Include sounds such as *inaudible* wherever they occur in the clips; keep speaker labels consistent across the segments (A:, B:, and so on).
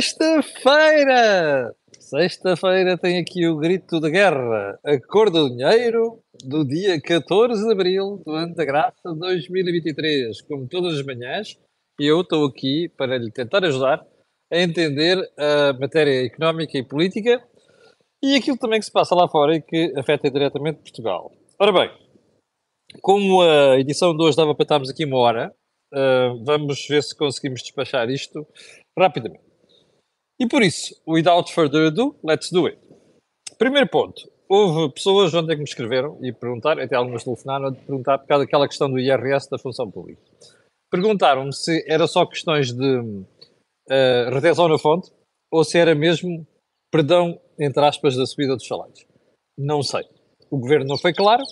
A: Sexta-feira! Sexta-feira tem aqui o grito de guerra. A cor do dinheiro do dia 14 de abril do ano da graça de 2023. Como todas as manhãs, eu estou aqui para lhe tentar ajudar a entender a matéria económica e política e aquilo também que se passa lá fora e que afeta diretamente Portugal. Ora bem, como a edição de hoje dava para estarmos aqui uma hora, uh, vamos ver se conseguimos despachar isto rapidamente. E por isso, without further ado, let's do it. Primeiro ponto. Houve pessoas onde é que me escreveram e perguntaram, até algumas telefonaram, a perguntar por causa daquela questão do IRS da função pública. Perguntaram-me se era só questões de uh, retenção na fonte ou se era mesmo perdão, entre aspas, da subida dos salários. Não sei. O governo não foi claro.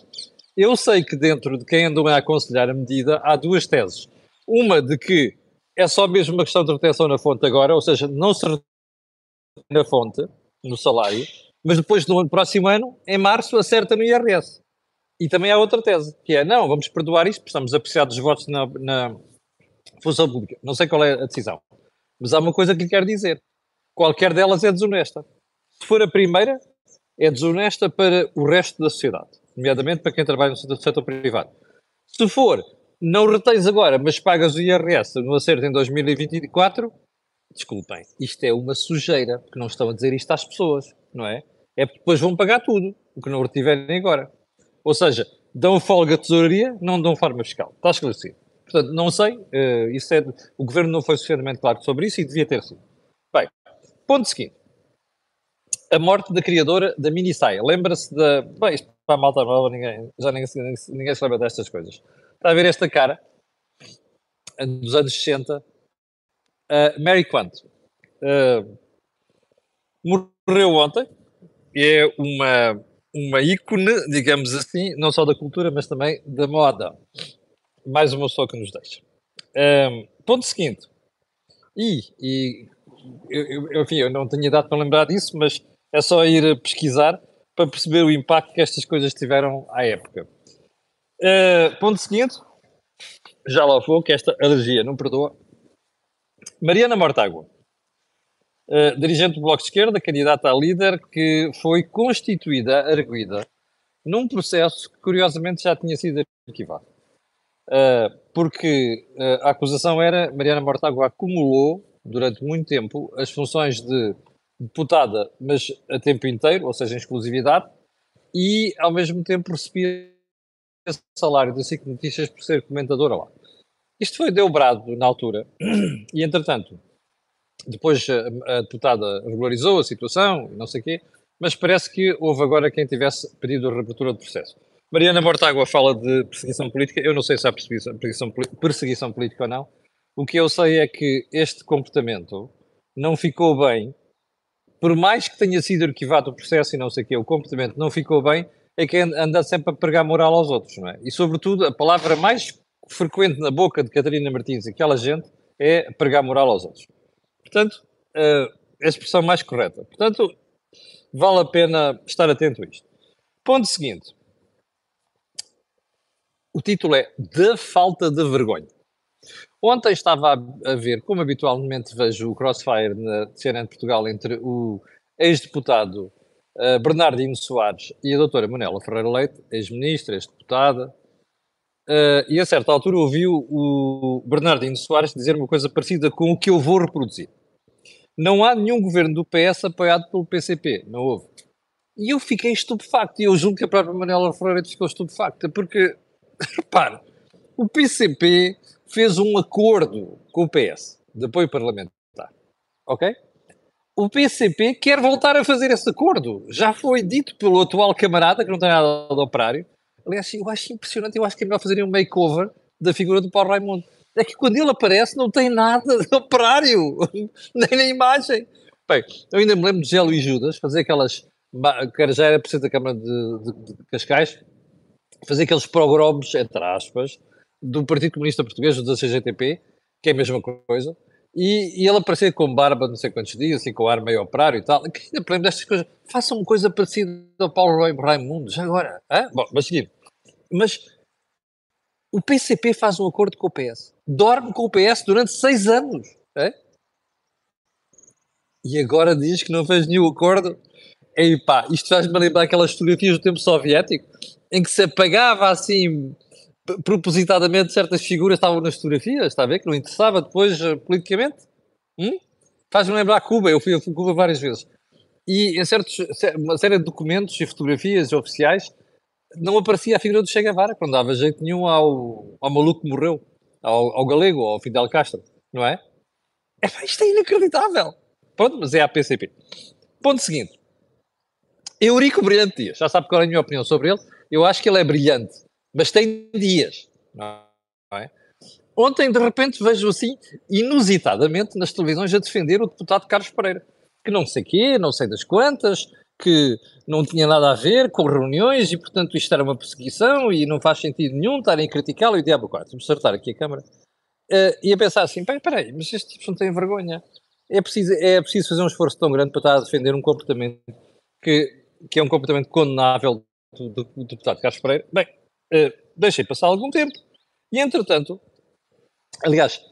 A: Eu sei que dentro de quem andou a aconselhar a medida há duas teses. Uma de que é só mesmo uma questão de retenção na fonte agora, ou seja, não se na fonte, no salário, mas depois no próximo ano, em março, acerta no IRS. E também há outra tese, que é, não, vamos perdoar isto, estamos apreciados dos votos na, na função pública. Não sei qual é a decisão, mas há uma coisa que lhe quero dizer. Qualquer delas é desonesta. Se for a primeira, é desonesta para o resto da sociedade, nomeadamente para quem trabalha no setor privado. Se for não retens agora, mas pagas o IRS no acerto em 2024, desculpem, isto é uma sujeira, porque não estão a dizer isto às pessoas, não é? É porque depois vão pagar tudo, o que não retiverem agora. Ou seja, dão folga à tesouraria, não dão forma fiscal. Está esclarecido. Portanto, não sei, uh, isso é, o governo não foi suficientemente claro sobre isso e devia ter sido. Bem, ponto seguinte. A morte da criadora da mini saia. Lembra-se da. Bem, isto para a malta nova, ninguém, já ninguém, ninguém, se lembra destas coisas. Está a ver esta cara? Dos anos 60. Uh, Mary Quant. Uh, morreu ontem. É uma, uma ícone, digamos assim, não só da cultura, mas também da moda. Mais uma pessoa que nos deixa. Uh, ponto seguinte. E, e eu, eu, enfim, eu não tinha dado para lembrar disso, mas é só ir pesquisar para perceber o impacto que estas coisas tiveram à época. Uh, ponto seguinte, já lá vou, que esta alergia não perdoa. Mariana Mortágua, uh, dirigente do Bloco de Esquerda, candidata a líder, que foi constituída, arguída, num processo que curiosamente já tinha sido arquivado. Uh, porque uh, a acusação era Mariana Mortágua acumulou durante muito tempo as funções de deputada, mas a tempo inteiro, ou seja, em exclusividade, e ao mesmo tempo recebia salário da SIC Notícias por ser comentadora lá. Isto foi dobrado na altura, *clears throat* e entretanto, depois a, a deputada regularizou a situação, não sei o quê, mas parece que houve agora quem tivesse pedido a reabertura do processo. Mariana Mortágua fala de perseguição política, eu não sei se há perseguição, perseguição política ou não. O que eu sei é que este comportamento não ficou bem, por mais que tenha sido arquivado o processo e não sei o quê, o comportamento não ficou bem, é que anda sempre a pregar moral aos outros, não é? E, sobretudo, a palavra mais frequente na boca de Catarina Martins aquela gente é pregar moral aos outros. Portanto, é a expressão mais correta. Portanto, vale a pena estar atento a isto. Ponto seguinte. O título é Da Falta de Vergonha. Ontem estava a, ver, como habitualmente vejo o crossfire na CNN de Portugal entre o ex-deputado uh, Bernardino Soares e a doutora Manela Ferreira Leite, ex-ministra, ex-deputada, uh, e a certa altura ouviu o Bernardino Soares dizer uma coisa parecida com o que eu vou reproduzir. Não há nenhum governo do PS apoiado pelo PCP, não houve. E eu fiquei estupefacto, e eu julgo que a própria Manela Ferreira ficou estupefacta, porque, *laughs* repare, o PCP fez um acordo com o PS de apoio parlamentar, ok? o PCP quer voltar a fazer esse acordo. Já foi dito pelo atual camarada, que não tem nada de operário. Aliás, eu acho impressionante, eu acho que é melhor fazer um makeover da figura do Paulo Raimundo. É que quando ele aparece não tem nada de operário, *laughs* nem na imagem. Bem, eu ainda me lembro de Gé Luís Judas fazer aquelas, que já era presidente da Câmara de, de, de Cascais, fazer aqueles progromos, entre aspas, do Partido Comunista Português, da CGTP, que é a mesma coisa, e, e ele aparecia com barba não sei quantos dias, assim, com ar meio operário e tal. Que ainda problema destas coisas. Faça uma coisa parecida ao Paulo Raimundo, já agora. Hã? Bom, mas seguir. Mas o PCP faz um acordo com o PS. Dorme com o PS durante seis anos. É? E agora diz que não fez nenhum acordo. E pá, isto faz-me lembrar aquelas fotografias do tempo soviético em que se apagava assim propositadamente certas figuras estavam nas fotografias, está a ver? Que não interessava depois uh, politicamente. Hum? Faz-me lembrar Cuba, eu fui a Cuba várias vezes. E em certos, uma série de documentos e fotografias oficiais não aparecia a figura do Che Guevara, quando dava jeito nenhum ao, ao maluco que morreu, ao, ao galego, ao Fidel Castro, não é? é isto é inacreditável. Pronto, mas é a PCP. Ponto seguinte. Eurico Brilhante Dias, já sabe qual é a minha opinião sobre ele. Eu acho que ele é brilhante, mas tem dias, não é? Ontem, de repente, vejo assim, inusitadamente, nas televisões a defender o deputado Carlos Pereira, que não sei quê, não sei das quantas, que não tinha nada a ver com reuniões e, portanto, isto era uma perseguição e não faz sentido nenhum estarem a criticá-lo e o diabo 4. Vamos acertar aqui a câmara. Uh, e a pensar assim, peraí, mas estes tipos não têm vergonha. É preciso, é preciso fazer um esforço tão grande para estar a defender um comportamento que, que é um comportamento condenável do, do, do deputado Carlos Pereira. Bem, uh, deixei passar algum tempo e, entretanto, aliás,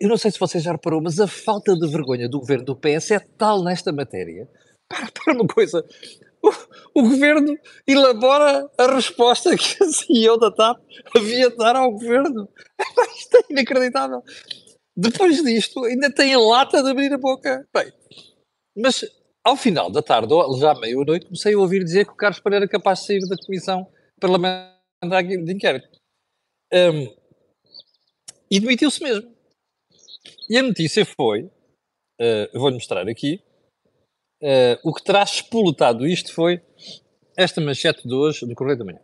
A: eu não sei se você já reparou, mas a falta de vergonha do governo do PS é tal nesta matéria. Para, *laughs* para uma coisa. O, o, governo elabora a resposta que a CEO da TAP havia de dar ao governo. *laughs* Isto é inacreditável. Depois disto, ainda tem a lata de abrir a boca. Bem, mas ao final da tarde, já meia-noite, comecei a ouvir dizer que o Carlos Pereira era capaz de sair da Comissão Parlamentar de Inquérito. Um, e demitiu-se mesmo. E a notícia foi, uh, vou-lhe mostrar aqui, uh, o que terá espoletado isto foi esta manchete de hoje do Correio da Manhã.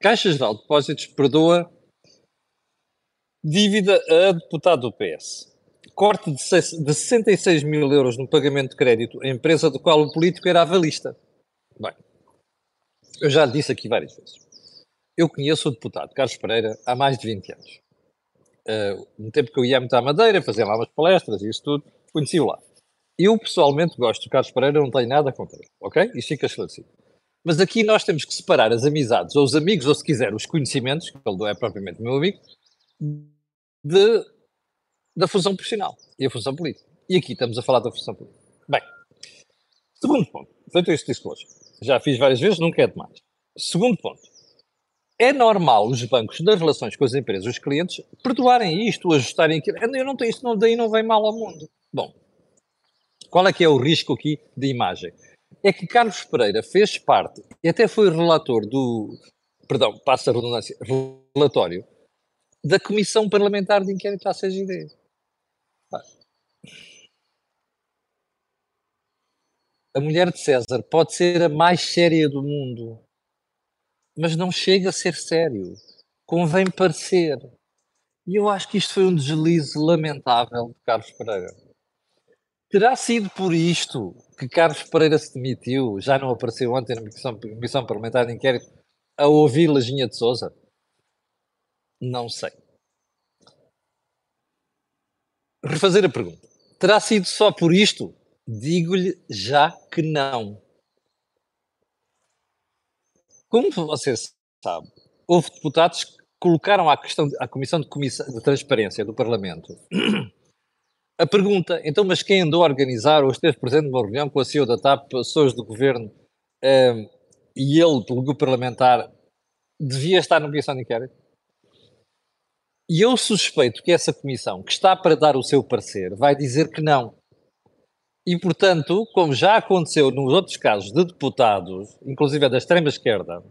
A: Caixa Geral de Depósitos perdoa dívida a deputado do PS. Corte de, de 66 mil euros no pagamento de crédito à empresa do qual o político era avalista. Bem, eu já disse aqui várias vezes. Eu conheço o deputado Carlos Pereira há mais de 20 anos uh, no tempo que eu ia muito à Madeira, fazer lá umas palestras e isso tudo, conheci-o lá. Eu, pessoalmente, gosto do Carlos Pereira, não tenho nada contra ele, ok? Isso fica esclarecido. Mas aqui nós temos que separar as amizades, ou os amigos, ou se quiser, os conhecimentos, que ele não é propriamente meu amigo, de, da função profissional e a função política. E aqui estamos a falar da função política. Bem, segundo ponto, feito este discurso, já fiz várias vezes, nunca é demais. Segundo ponto, é normal os bancos, nas relações com as empresas, os clientes, perdoarem isto, ajustarem aquilo. Eu não tenho isto, não, daí não vem mal ao mundo. Bom, qual é que é o risco aqui de imagem? É que Carlos Pereira fez parte, e até foi relator do, perdão, passa a redundância, relatório, da Comissão Parlamentar de Inquérito à CGD. A mulher de César pode ser a mais séria do mundo, mas não chega a ser sério. Convém parecer. E eu acho que isto foi um deslize lamentável de Carlos Pereira. Terá sido por isto que Carlos Pereira se demitiu, já não apareceu ontem na Comissão, comissão Parlamentar de Inquérito, a ouvir Lajinha de Souza? Não sei. Refazer a pergunta. Terá sido só por isto? Digo-lhe já que não. Como você sabe, houve deputados que colocaram à questão à Comissão de, Comissão de Transparência do Parlamento *clears throat* a pergunta, então, mas quem andou a organizar ou esteve presente numa reunião com a CEO da TAP, pessoas do governo, um, e ele, pelo grupo parlamentar, devia estar na comissão de inquérito? E eu suspeito que essa comissão, que está para dar o seu parecer, vai dizer que não. E, portanto, como já aconteceu nos outros casos de deputados, inclusive da extrema-esquerda,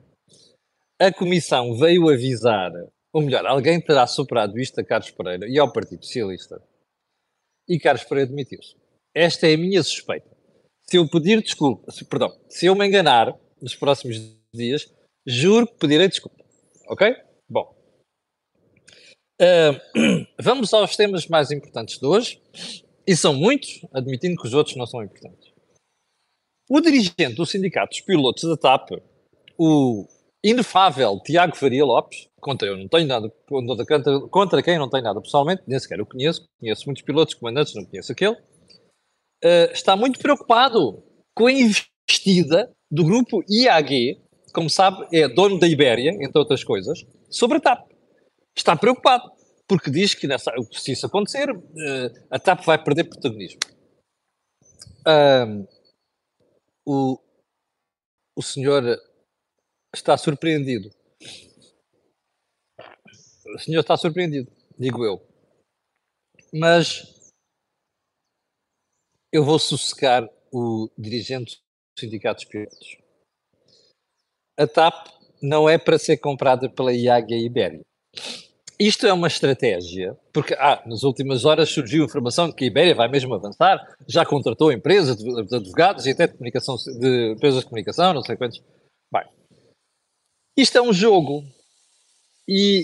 A: a Comissão veio avisar, ou melhor, alguém terá superado isto a Carlos Pereira e ao Partido Socialista. E Carlos Pereira demitiu-se. Esta é a minha suspeita. Se eu pedir desculpa, se, perdão, se eu me enganar nos próximos dias, juro que pedirei desculpa. Ok? Bom. Uh, *clears throat* vamos aos temas mais importantes de hoje. E são muitos, admitindo que os outros não são importantes. O dirigente do Sindicato dos Pilotos da TAP, o inefável Tiago Faria Lopes, contra eu não tenho nada contra, contra quem não tenho nada pessoalmente, nem sequer o conheço, conheço muitos pilotos, comandantes, não conheço aquele, uh, está muito preocupado com a investida do grupo IAG, como sabe, é dono da Ibéria, entre outras coisas, sobre a TAP. Está preocupado. Porque diz que nessa, se isso acontecer, uh, a TAP vai perder protagonismo. Um, o, o senhor está surpreendido. O senhor está surpreendido, digo eu. Mas eu vou sossegar o dirigente dos sindicatos pilotos. A TAP não é para ser comprada pela IAG Ibéria. Isto é uma estratégia, porque ah, nas últimas horas surgiu informação de que a Ibéria vai mesmo avançar, já contratou empresas de, de advogados e até de, comunicação, de empresas de comunicação, não sei quantos. Bem, isto é um jogo e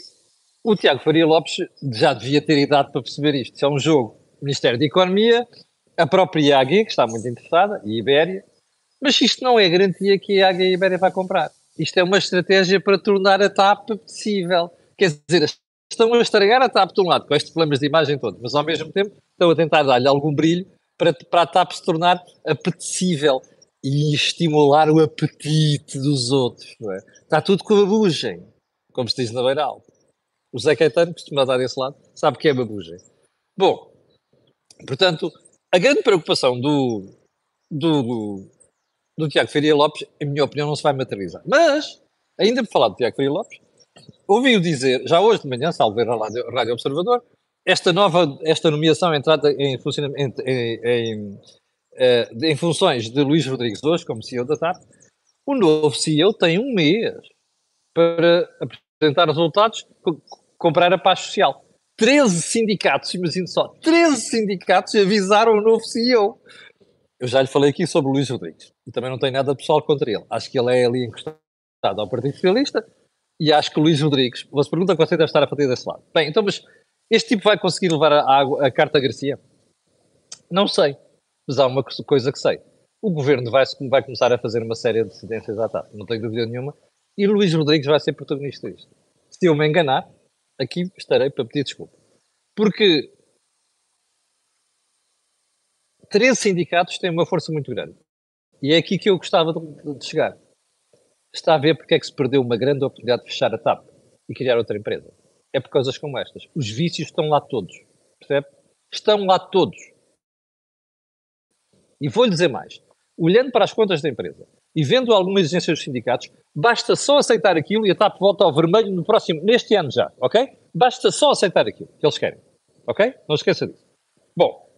A: o Tiago Faria Lopes já devia ter idade para perceber isto. Isto é um jogo. Ministério da Economia, a própria IAG, que está muito interessada, e a Ibéria, mas isto não é garantia que a IAG e a Ibéria vai comprar. Isto é uma estratégia para tornar a TAP apetecível. Quer dizer, estão a estragar a TAP de um lado, com estes problemas de imagem todos, mas ao mesmo tempo estão a tentar dar-lhe algum brilho para, para a TAP se tornar apetecível e estimular o apetite dos outros. Não é? Está tudo com a babugem, como se diz na Beira Alta. O Zé Caetano costuma dar esse lado, sabe que é babugem. Bom, portanto, a grande preocupação do, do, do, Tiago Faria Lopes, em minha opinião, não se vai materializar. Mas, ainda por falar do Tiago Faria Lopes, ouvi-o dizer, já hoje de manhã, salvo ver na Rádio, Rádio Observador, esta nova, esta nomeação entrada em funcionamento, em, em, eh, em, funções de Luís Rodrigues hoje, como CEO da TAP, o novo CEO tem um mês para apresentar resultados, comprar a paz social. 13 sindicatos, imagino só, 13 sindicatos avisaram o novo CEO. Eu já lhe falei aqui sobre o Luís Rodrigues e também não tenho nada pessoal contra ele. Acho que ele é ali encostado ao Partido Socialista e acho que o Luís Rodrigues, você pergunta que você deve estar a partir desse lado. Bem, então, mas este tipo vai conseguir levar a, a, a carta Garcia? Não sei, mas há uma coisa que sei. O governo vai, vai começar a fazer uma série de cedências à TAP, não tenho dúvida nenhuma, e Luís Rodrigues vai ser protagonista disto. Se eu me enganar, aqui estarei para pedir desculpa. Porque três sindicatos têm uma força muito grande. E é aqui que eu gostava de chegar está a ver porque é que se perdeu uma grande oportunidade de fechar a TAP e criar outra empresa. É por causas como estas. Os vícios estão lá todos. Percebe? Estão lá todos. E vou-lhe dizer mais. Olhando para as contas da empresa e vendo algumas exigências dos sindicatos, basta só aceitar aquilo e a TAP volta ao vermelho no próximo, neste ano já, ok? Basta só aceitar aquilo que eles querem. Ok? Não esqueça disso. Bom,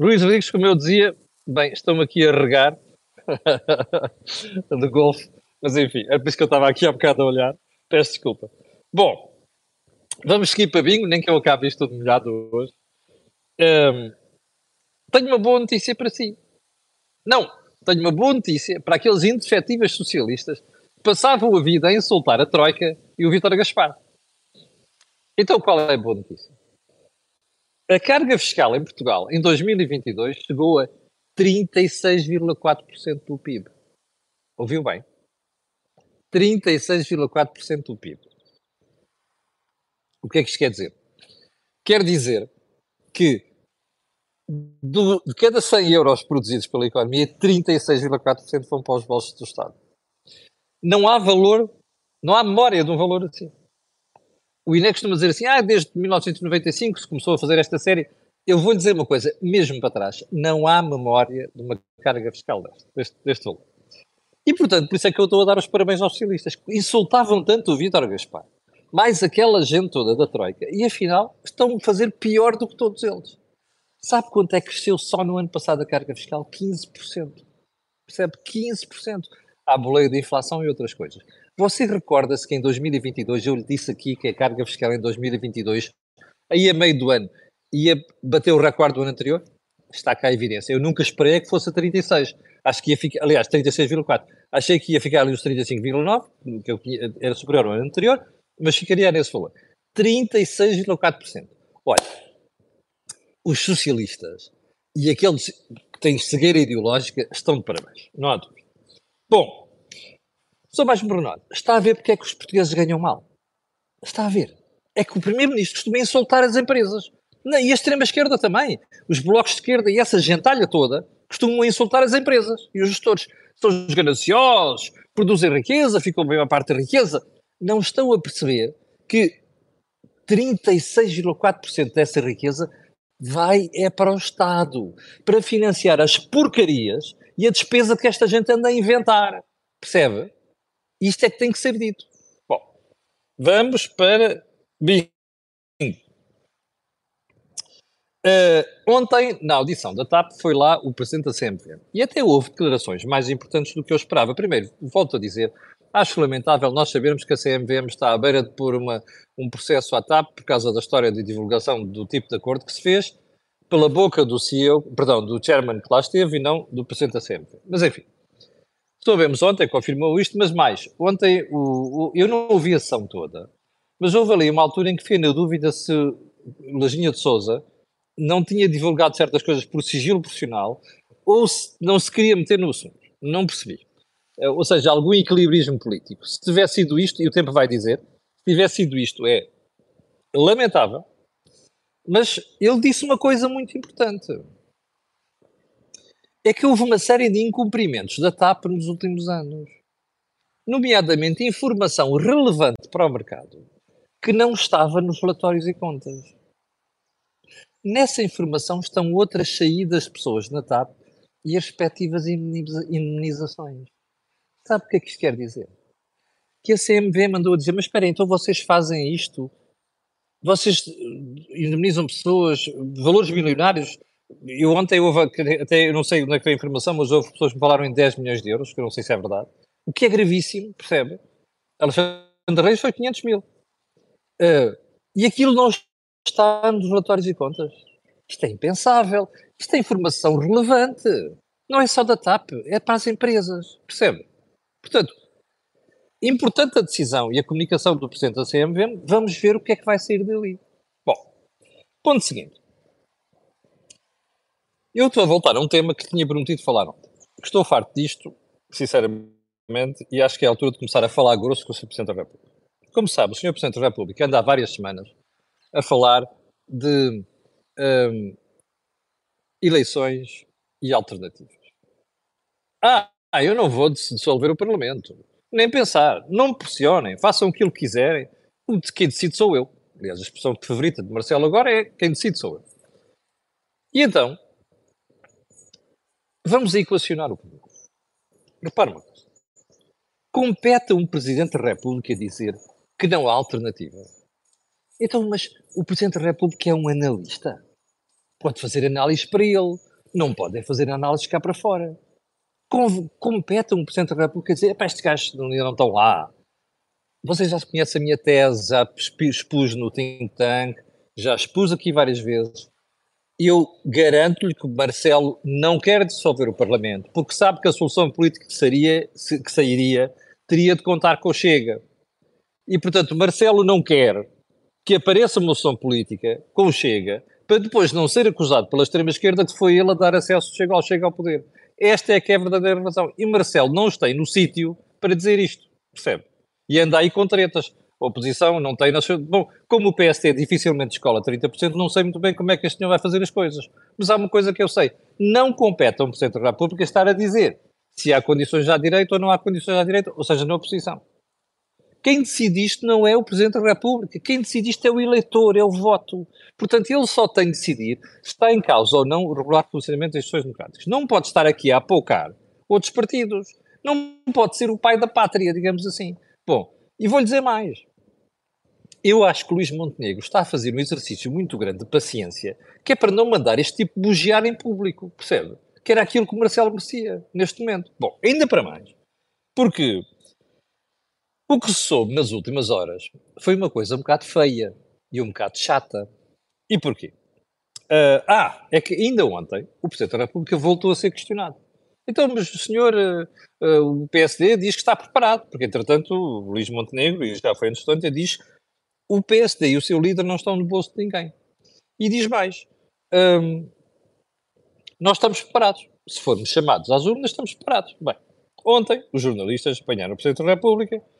A: Luís Rodrigues, como eu dizia, bem, estão aqui a regar *laughs* de golfe mas enfim, é por isso que eu estava aqui há bocado a olhar. Peço desculpa. Bom, vamos seguir para bingo, nem que eu acabe isto tudo molhado hoje. Um, tenho uma boa notícia para si. Não, tenho uma boa notícia para aqueles indefetíveis socialistas que passavam a vida a insultar a Troika e o Vítor Gaspar. Então qual é a boa notícia? A carga fiscal em Portugal em 2022 chegou a 36,4% do PIB. Ouviu bem? 36,4% do PIB. O que é que isto quer dizer? Quer dizer que do, de cada 100 euros produzidos pela economia, 36,4% vão para os bolsos do Estado. Não há valor, não há memória de um valor assim. O INE costuma dizer assim, ah, desde 1995 se começou a fazer esta série. Eu vou dizer uma coisa, mesmo para trás, não há memória de uma carga fiscal deste, deste valor. E, portanto, por isso é que eu estou a dar os parabéns aos socialistas. Insultavam tanto o Vítor Gaspar, mais aquela gente toda da Troika, e afinal estão a fazer pior do que todos eles. Sabe quanto é que cresceu só no ano passado a carga fiscal? 15%. Percebe? 15%. Há boleio de inflação e outras coisas. Você recorda-se que em 2022 eu lhe disse aqui que a carga fiscal em 2022, aí a meio do ano, ia bater o recorde do ano anterior? Está cá a evidência. Eu nunca esperei que fosse a 36 acho que ia ficar, aliás, 36,4. Achei que ia ficar ali os 35,9, que eu era superior ao anterior, mas ficaria nesse valor. 36,4%. Olha, os socialistas e aqueles que têm cegueira ideológica estão de parabéns, não há dúvida. Bom, sou mais pormenor. Está a ver porque é que os portugueses ganham mal? Está a ver. É que o primeiro-ministro costuma insultar as empresas. E a extrema-esquerda também. Os blocos de esquerda e essa gentalha toda costumam insultar as empresas e os gestores. São os gananciosos, produzem riqueza, ficam bem a parte da riqueza. Não estão a perceber que 36,4% dessa riqueza vai é para o Estado, para financiar as porcarias e a despesa que esta gente anda a inventar. Percebe? Isto é que tem que ser dito. Bom, vamos para bingo. Uh, ontem, na audição da TAP, foi lá o presidente da CMV. E até houve declarações mais importantes do que eu esperava. Primeiro, volto a dizer, acho lamentável nós sabermos que a CMVM está à beira de pôr uma, um processo à TAP por causa da história de divulgação do tipo de acordo que se fez pela boca do CEO, perdão, do chairman que lá esteve e não do presidente da CMV. Mas enfim, soubemos ontem, confirmou isto, mas mais, ontem o, o, eu não ouvi a sessão toda, mas houve ali uma altura em que fiquei na dúvida se Lajinha de Souza não tinha divulgado certas coisas por sigilo profissional ou se não se queria meter no assunto. Não percebi. Eh, ou seja, algum equilibrismo político. Se tivesse sido isto, e o tempo vai dizer, se tivesse sido isto, é lamentável, mas ele disse uma coisa muito importante. É que houve uma série de incumprimentos da TAP nos últimos anos. Nomeadamente informação relevante para o mercado que não estava nos relatórios e contas. Nessa informação estão outras saídas de pessoas na TAP e as respectivas indenizações. Sabe o que é que isto quer dizer? Que a CMV mandou dizer, mas espera então vocês fazem isto? Vocês indemnizam pessoas, valores milionários? Eu ontem houve, até eu não sei onde é que foi a informação, mas houve pessoas que me falaram em 10 milhões de euros, que eu não sei se é verdade. O que é gravíssimo, percebe? Alexandre Reis foi 500 mil. Uh, e aquilo não está nos relatórios e contas. Isto é impensável. Isto é informação relevante. Não é só da TAP, é para as empresas. Percebe? Portanto, importante a decisão e a comunicação do Presidente da CMVM, vamos ver o que é que vai sair dali. Bom, ponto seguinte. Eu estou a voltar a um tema que tinha prometido falar ontem. Estou farto disto, sinceramente, e acho que é a altura de começar a falar grosso com o Sr. Presidente da República. Como sabe, o Sr. Presidente da República anda há várias semanas a falar de um, eleições e alternativas. Ah, eu não vou dissolver o Parlamento. Nem pensar. Não me pressionem. Façam aquilo que quiserem. Quem decide sou eu. Aliás, a expressão favorita de Marcelo agora é quem decide sou eu. E então, vamos equacionar o público. Repare uma coisa. Compete a um Presidente da República dizer que não há alternativa. Então, mas o Presidente da República é um analista. Pode fazer análises para ele, não pode é fazer análises cá para fora. compete um Presidente da República dizer: estes gajos ainda não estão lá. Vocês já conhecem a minha tese, já expus no think tank, já expus aqui várias vezes. Eu garanto-lhe que Marcelo não quer dissolver o Parlamento, porque sabe que a solução política que, seria, que sairia teria de contar com o Chega. E, portanto, Marcelo não quer que apareça uma moção política com o Chega para depois não ser acusado pela extrema-esquerda que foi ele a dar acesso chega ao Chega ao poder. Esta é que é a verdadeira razão. E Marcelo não está no sítio para dizer isto, percebe? E anda aí com tretas. A oposição não tem... Bom, como o PST dificilmente escola 30%, não sei muito bem como é que este senhor vai fazer as coisas. Mas há uma coisa que eu sei. Não compete a um Presidente da República estar a dizer se há condições à direita ou não há condições à direita, ou seja, na oposição. Quem decide isto não é o Presidente da República. Quem decide isto é o eleitor, é o voto. Portanto, ele só tem de decidir se está em causa ou não o regular funcionamento das instituições democráticas. Não pode estar aqui a apocar outros partidos. Não pode ser o pai da pátria, digamos assim. Bom, e vou-lhe dizer mais. Eu acho que Luís Montenegro está a fazer um exercício muito grande de paciência, que é para não mandar este tipo de bugiar em público, percebe? Que era aquilo que o Marcelo merecia neste momento. Bom, ainda para mais. Porque o que soube nas últimas horas foi uma coisa um bocado feia e um bocado chata. E porquê? Uh, ah, é que ainda ontem o Presidente da República voltou a ser questionado. Então, mas o senhor, uh, uh, o PSD, diz que está preparado, porque entretanto o Luís Montenegro, e já foi antes de diz o PSD e o seu líder não estão no bolso de ninguém. E diz mais, um, nós estamos preparados. Se formos chamados às urnas, estamos preparados. Bem, ontem os jornalistas apanharam o Presidente da República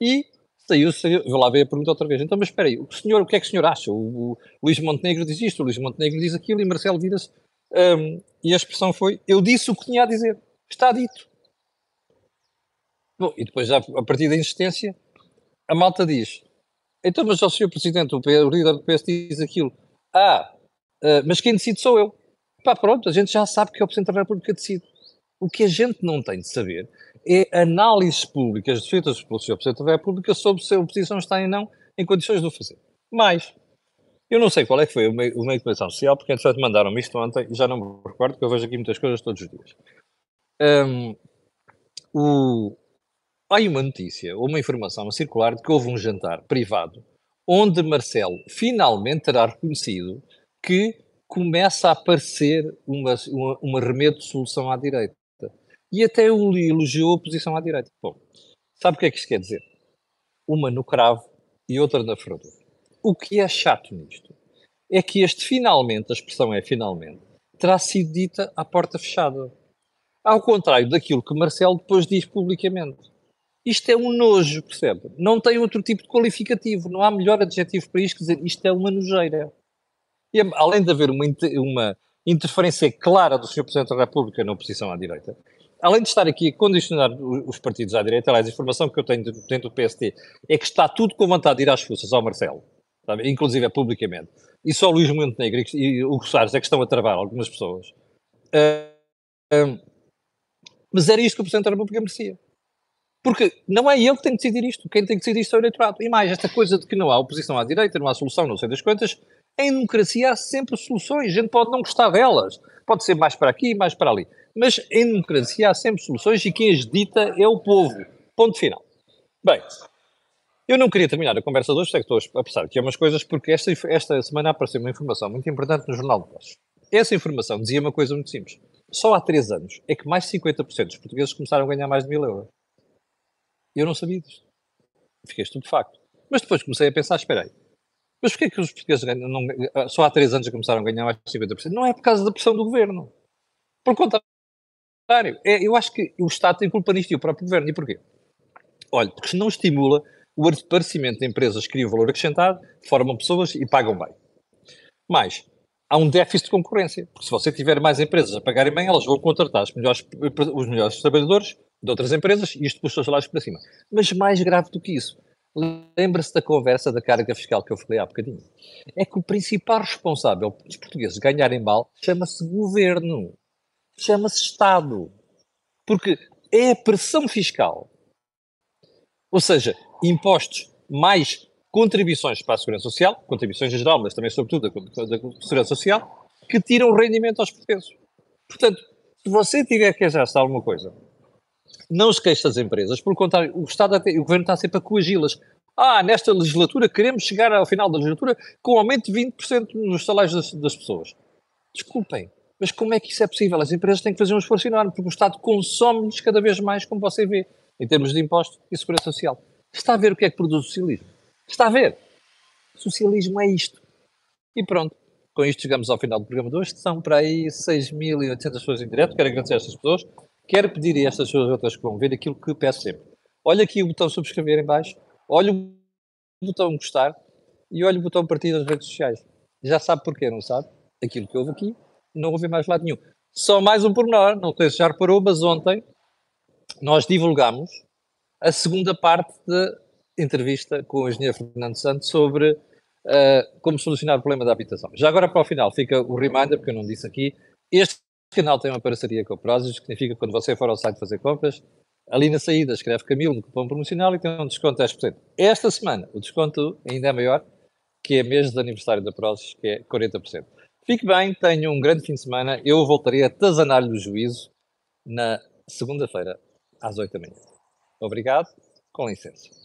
A: e saiu, saiu, vou lá ver a pergunta outra vez. Então, mas espera aí, o, senhor, o que é que o senhor acha? O, o Luís Montenegro diz isto, o Luís Montenegro diz aquilo e Marcelo vira-se. Um, e a expressão foi: Eu disse o que tinha a dizer. Está dito. Bom, e depois, a partir da insistência, a malta diz: Então, mas o senhor Presidente, o líder do PS diz aquilo. Ah, uh, mas quem decide sou eu. Pá, pronto, a gente já sabe que é o Presidente da República decide. O que a gente não tem de saber é análises públicas feitas pelo Sr. Presidente da República sobre se a oposição está ou não em condições de o fazer. Mas, eu não sei qual é que foi o meio, o meio de comunicação social, porque entretanto mandaram-me isto ontem e já não me recordo, que eu vejo aqui muitas coisas todos os dias. Um, o, há uma notícia, ou uma informação a circular de que houve um jantar privado onde Marcelo finalmente terá reconhecido que começa a aparecer uma, uma, de solução à direita. E até o elogiou a posição à direita. Bom, sabe o que é que isto quer dizer? Uma no cravo e outra na ferradura. O que é chato nisto é que este finalmente, a expressão é finalmente, terá sido dita à porta fechada. Ao contrário daquilo que Marcelo depois diz publicamente. Isto é um nojo, percebe? Não tem outro tipo de qualificativo, não há melhor adjetivo para isto que dizer isto é uma nojeira. E além de haver uma, uma interferência clara do Sr. Presidente da República na oposição à direita, além de estar aqui a condicionar os partidos à direita, aliás, a informação que eu tenho dentro do PST é que está tudo com vontade de ir às forças ao Marcelo, sabe? inclusive é publicamente. E só o Luís Montenegro e o Soares é que estão a travar algumas pessoas. Uh, mas era isto que o Presidente da República merecia. Porque não é ele que tem que decidir isto. Quem tem que decidir isto é o eleitorado. E mais, esta coisa de que não há oposição à direita, não há solução, não sei das quantas, em democracia há sempre soluções. A gente pode não gostar delas. Pode ser mais para aqui, mais para ali. Mas em democracia há sempre soluções e quem as dita é o povo. Ponto final. Bem, eu não queria terminar a conversa de hoje, sei que estou a pensar aqui umas coisas, porque esta, esta semana apareceu uma informação muito importante no Jornal de Negócios. Essa informação dizia uma coisa muito simples. Só há três anos é que mais de 50% dos portugueses começaram a ganhar mais de mil euros. Eu não sabia disto. Fiquei estupefacto. Mas depois comecei a pensar, espera aí, mas porquê que os portugueses ganham, não, ah, só há três anos começaram a ganhar mais de 50%? Não é por causa da pressão do governo. Por contrário, é, eu acho que o Estado tem culpa nisto e o próprio governo. E porquê? Olha, porque não estimula o aparecimento de empresas que criam valor acrescentado, formam pessoas e pagam bem. Mais, há um déficit de concorrência. Porque se você tiver mais empresas a pagarem bem, elas vão contratar os melhores, os melhores trabalhadores de outras empresas e isto puxa os salários para cima. Mas mais grave do que isso, lembra-se da conversa da carga fiscal que eu falei há bocadinho. É que o principal responsável dos portugueses ganharem mal chama-se governo, chama-se Estado. Porque é a pressão fiscal. Ou seja, impostos mais contribuições para a Segurança Social, contribuições em geral, mas também sobretudo da, Segurança Social, que tiram rendimento aos portugueses. Portanto, se você tiver que de alguma coisa não queixe das empresas, pelo contrário, o Estado até, o Governo está sempre a coagi-las. Ah, nesta legislatura queremos chegar ao final da legislatura com um aumento de 20% nos salários das, das, pessoas. Desculpem, mas como é que isso é possível? As empresas têm que fazer um esforço enorme, porque o Estado consome-lhes cada vez mais, como você vê, em termos de impostos e segurança social. Está a ver o que é que produz o socialismo? Está a ver? Socialismo é isto. E pronto. Com isto chegamos ao final do programa de hoje. São para aí 6.800 pessoas em direto. Quero agradecer a estas pessoas. Quero pedir a estas pessoas outras que vão ver aquilo que peço sempre. Olha aqui o botão subscrever em baixo, olha o botão gostar e olha o botão partilhar nas redes sociais. Já sabe porquê, não sabe? Aquilo que houve aqui, não houve mais lado nenhum. Só mais um pormenor, não sei se já reparou, mas ontem nós divulgámos a segunda parte da entrevista com o engenheiro Fernando Santos sobre uh, como solucionar o problema da habitação. Já agora para o final fica o reminder, porque eu não disse aqui, este o canal tem uma parceria com a Prozis, que significa que quando você for ao site fazer compras, ali na saída escreve Camilo no cupom promocional e tem um desconto de 10%. Esta semana o desconto ainda é maior, que é mês de aniversário da Prozis, que é 40%. Fique bem, tenha um grande fim de semana. Eu voltarei a atazanar-lhe o juízo na segunda-feira, às 8 da manhã. Obrigado, com licença.